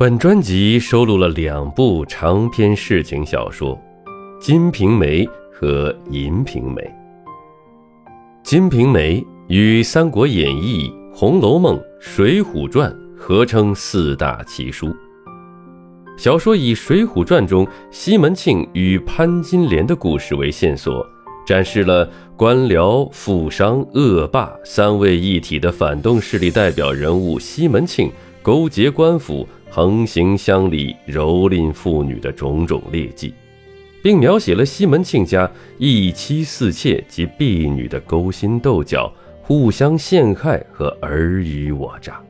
本专辑收录了两部长篇世情小说，《金瓶梅》和《银瓶梅》。《金瓶梅》与《三国演义》《红楼梦》《水浒传》合称四大奇书。小说以《水浒传》中西门庆与潘金莲的故事为线索，展示了官僚、富商、恶霸三位一体的反动势力代表人物西门庆勾结官府。横行乡里、蹂躏妇女的种种劣迹，并描写了西门庆家一妻四妾及婢女的勾心斗角、互相陷害和尔虞我诈。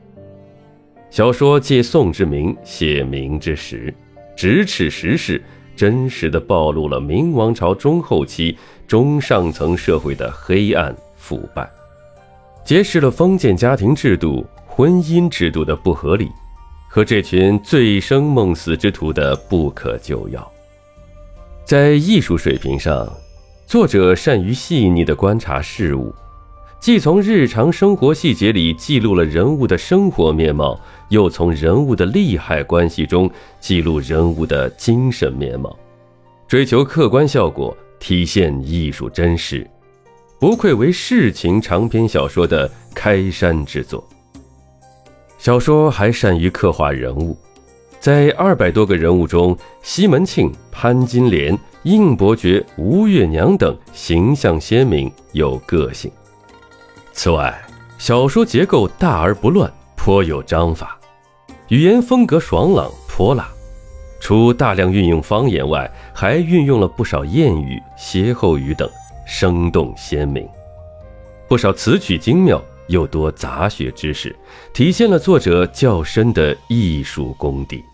小说借宋之名写明之实，直斥时事，真实的暴露了明王朝中后期中上层社会的黑暗腐败，揭示了封建家庭制度、婚姻制度的不合理。和这群醉生梦死之徒的不可救药。在艺术水平上，作者善于细腻地观察事物，既从日常生活细节里记录了人物的生活面貌，又从人物的利害关系中记录人物的精神面貌，追求客观效果，体现艺术真实，不愧为世情长篇小说的开山之作。小说还善于刻画人物，在二百多个人物中，西门庆、潘金莲、应伯爵、吴月娘等形象鲜明有个性。此外，小说结构大而不乱，颇有章法，语言风格爽朗泼辣。除大量运用方言外，还运用了不少谚语、歇后语等，生动鲜明，不少词曲精妙。又多杂学知识，体现了作者较深的艺术功底。